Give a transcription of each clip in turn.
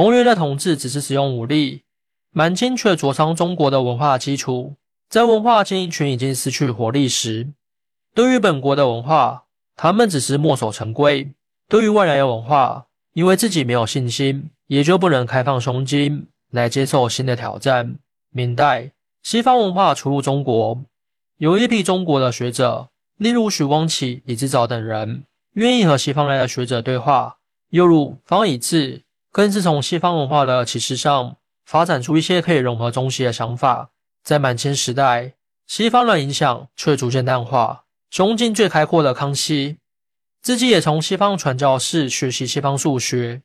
谋略的统治只是使用武力，满清却灼伤中国的文化基础。在文化建立群已经失去活力时，对于本国的文化，他们只是墨守成规；对于外来的文化，因为自己没有信心，也就不能开放胸襟来接受新的挑战。明代西方文化出入中国，有一批中国的学者，例如许光启、李之藻等人，愿意和西方来的学者对话；又如方以智，更是从西方文化的启示上发展出一些可以融合中西的想法。在满清时代，西方的影响却逐渐淡化。胸襟最开阔的康熙，自己也从西方传教士学习西方数学，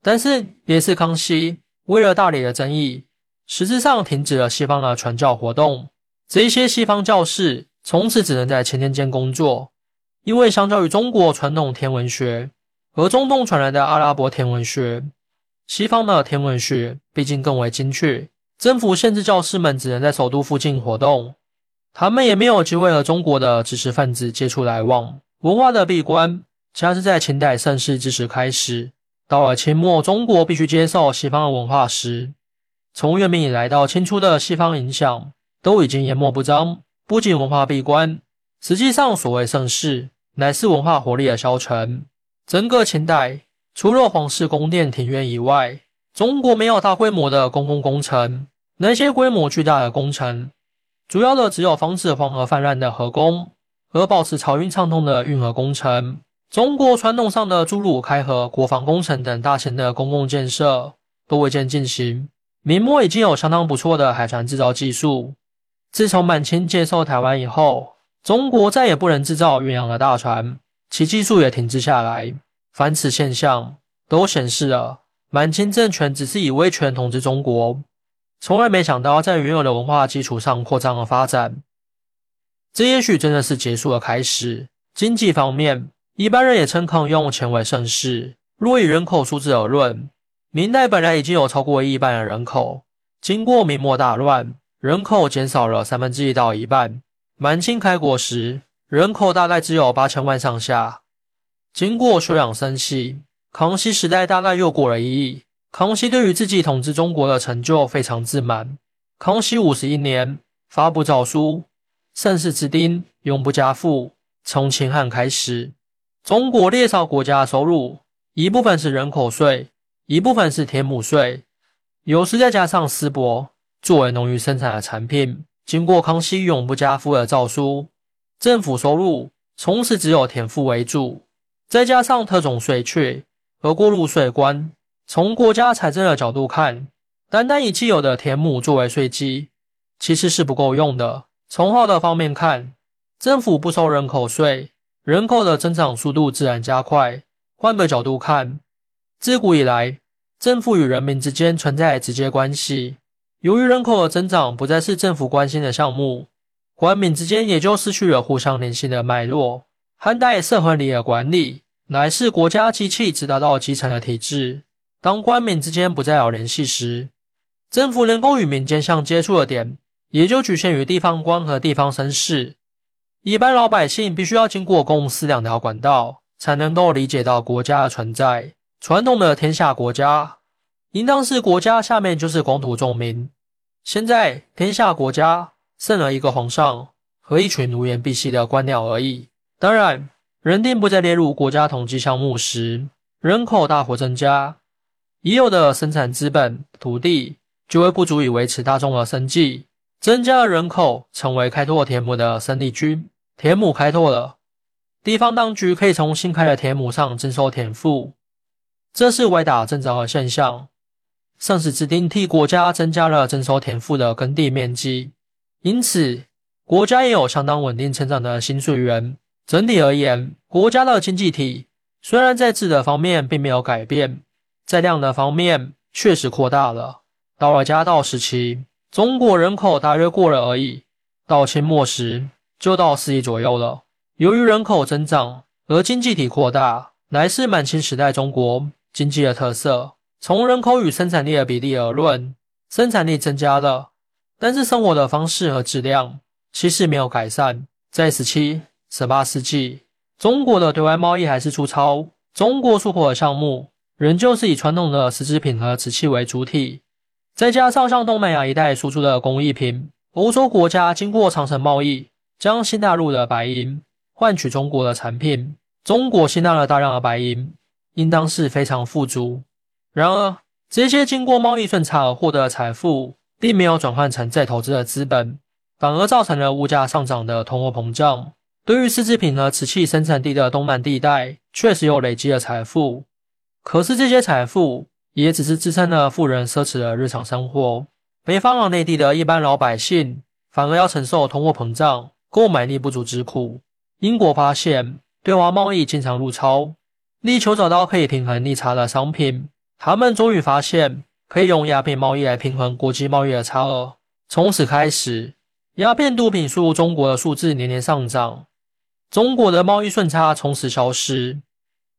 但是也是康熙为了大理的争议。实质上停止了西方的传教活动，这一些西方教士从此只能在前天间工作，因为相较于中国传统天文学和中东传来的阿拉伯天文学，西方的天文学毕竟更为精确。政府限制教师们只能在首都附近活动，他们也没有机会和中国的知识分子接触来往。文化的闭关，恰是在清代盛世之时开始。到了清末，中国必须接受西方的文化时。从元明以来到清初的西方影响都已经淹没不彰，不仅文化闭关，实际上所谓盛世乃是文化活力的消沉。整个清代除了皇室宫殿庭院以外，中国没有大规模的公共工程。那些规模巨大的工程，主要的只有防止黄河泛滥的河工和保持漕运畅通的运河工程。中国传统上的筑路、开河、国防工程等大型的公共建设都未见进行。明末已经有相当不错的海船制造技术。自从满清接收台湾以后，中国再也不能制造远洋的大船，其技术也停滞下来。凡此现象，都显示了满清政权只是以威权统治中国，从来没想到在原有的文化基础上扩张和发展。这也许真的是结束的开始。经济方面，一般人也称抗用钱为盛世。若以人口数字而论，明代本来已经有超过一半的人口，经过明末大乱，人口减少了三分之一到一半。满清开国时，人口大概只有八千万上下。经过休养生息，康熙时代大概又过了一亿。康熙对于自己统治中国的成就非常自满。康熙五十一年发布诏书，盛世之丁永不加赋。从秦汉开始，中国列朝国家收入一部分是人口税。一部分是田亩税，有时再加上丝帛作为农渔生产的产品。经过康熙永不加赋的诏书，政府收入从此只有田赋为主，再加上特种税却和过路税关。从国家财政的角度看，单单以既有的田亩作为税基，其实是不够用的。从好的方面看，政府不收人口税，人口的增长速度自然加快。换个角度看。自古以来，政府与人民之间存在直接关系。由于人口的增长不再是政府关心的项目，官民之间也就失去了互相联系的脉络。汉代社会里的管理乃是国家机器直达到基层的体制。当官民之间不再有联系时，政府能够与民间相接触的点也就局限于地方官和地方绅士。一般老百姓必须要经过公司两条管道，才能够理解到国家的存在。传统的天下国家，应当是国家下面就是广土众民。现在天下国家剩了一个皇上和一群奴颜婢膝的官僚而已。当然，人丁不再列入国家统计项目时，人口大幅增加，已有的生产资本、土地就会不足以维持大众的生计。增加了人口，成为开拓田亩的生力军。田亩开拓了，地方当局可以从新开的田亩上征收田赋。这是歪打正着的现象。盛世之定替国家增加了征收田赋的耕地面积，因此国家也有相当稳定成长的薪税源。整体而言，国家的经济体虽然在质的方面并没有改变，在量的方面确实扩大了。到了嘉道时期，中国人口大约过了而已；到清末时，就到四亿左右了。由于人口增长而经济体扩大，乃是满清时代中国。经济的特色，从人口与生产力的比例而论，生产力增加了，但是生活的方式和质量其实没有改善。在十七、十八世纪，中国的对外贸易还是粗糙，中国出口的项目仍旧是以传统的丝织品和瓷器为主体，再加上向东南亚一带输出的工艺品，欧洲国家经过长城贸易，将新大陆的白银换取中国的产品，中国吸纳了大量的白银，应当是非常富足。然而，这些经过贸易顺差而获得的财富，并没有转换成再投资的资本，反而造成了物价上涨的通货膨胀。对于丝织品和瓷器生产地的东南地带，确实有累积的财富，可是这些财富也只是支撑了富人奢侈的日常生活，北方和内地的一般老百姓反而要承受通货膨胀、购买力不足之苦。英国发现对华贸易经常入超，力求找到可以平衡逆差的商品，他们终于发现可以用鸦片贸易来平衡国际贸易的差额。从此开始，鸦片毒品输入中国的数字年年上涨。中国的贸易顺差从此消失，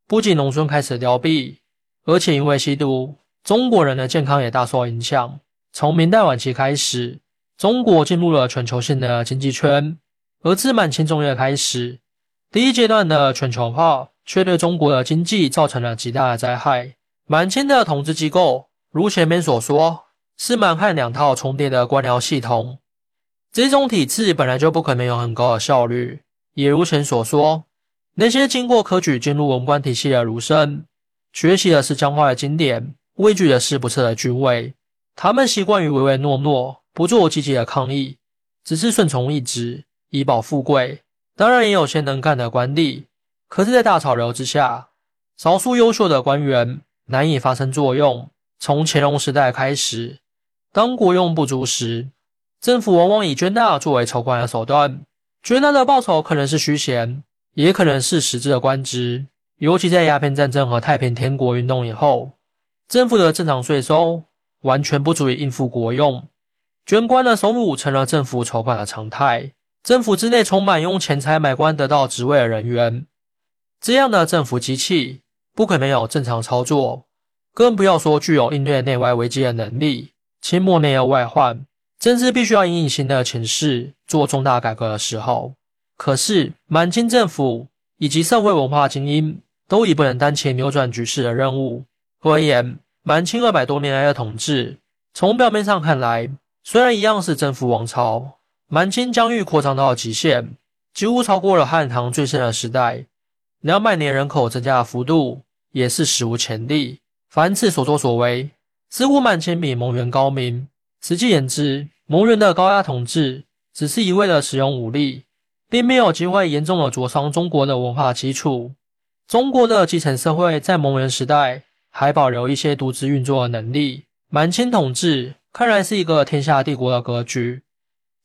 不仅农村开始凋敝，而且因为吸毒，中国人的健康也大受影响。从明代晚期开始，中国进入了全球性的经济圈，而自满清中叶开始，第一阶段的全球化却对中国的经济造成了极大的灾害。满清的统治机构，如前面所说，是满汉两套重叠的官僚系统，这种体制本来就不可能有很高的效率。也如前所说，那些经过科举进入文官体系的儒生，学习的是僵化的经典，畏惧的是不测的君位。他们习惯于唯唯诺诺，不做积极的抗议，只是顺从意志，以保富贵。当然，也有些能干的官吏，可是，在大潮流之下，少数优秀的官员难以发生作用。从乾隆时代开始，当国用不足时，政府往往以捐纳作为筹款的手段。捐纳的报酬可能是虚衔，也可能是实质的官职。尤其在鸦片战争和太平天国运动以后，政府的正常税收完全不足以应付国用，捐官的收入成了政府筹款的常态。政府之内充满用钱财买官得到职位的人员，这样的政府机器不可能有正常操作，更不要说具有应对内外危机的能力。清末内忧外患。政治必须要因应新的情势做重大改革的时候，可是满清政府以及社会文化精英都已不能担起扭转局势的任务。而言，满清二百多年来的统治，从表面上看来，虽然一样是征服王朝，满清疆域扩张到极限，几乎超过了汉唐最盛的时代，两百年人口增加的幅度也是史无前例。凡此所作所为，似乎满清比蒙元高明。实际言之，蒙元的高压统治只是一味的使用武力，并没有机会严重的灼伤中国的文化基础。中国的基层社会在蒙元时代还保留一些独自运作的能力。满清统治看来是一个天下帝国的格局，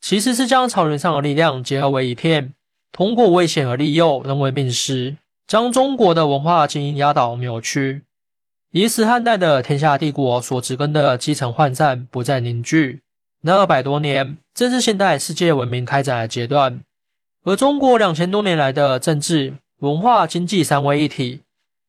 其实是将草原上的力量结合为一片，通过危险和利诱，人为病施，将中国的文化精英压倒扭曲。以使汉代的天下帝国所植根的基层涣散不再凝聚。那二百多年正是现代世界文明开展的阶段，而中国两千多年来的政治、文化、经济三位一体，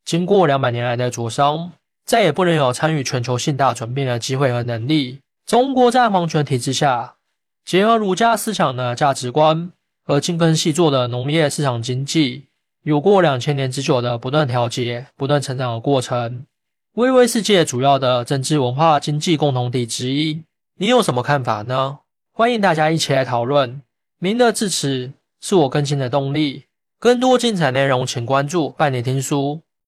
经过两百年来的灼伤，再也不能有参与全球性大转变的机会和能力。中国在皇权体制下，结合儒家思想的价值观和精耕细作的农业市场经济，有过两千年之久的不断调节、不断成长的过程。微微世界主要的政治文化经济共同体之一，你有什么看法呢？欢迎大家一起来讨论。您的支持是我更新的动力。更多精彩内容，请关注拜年听书。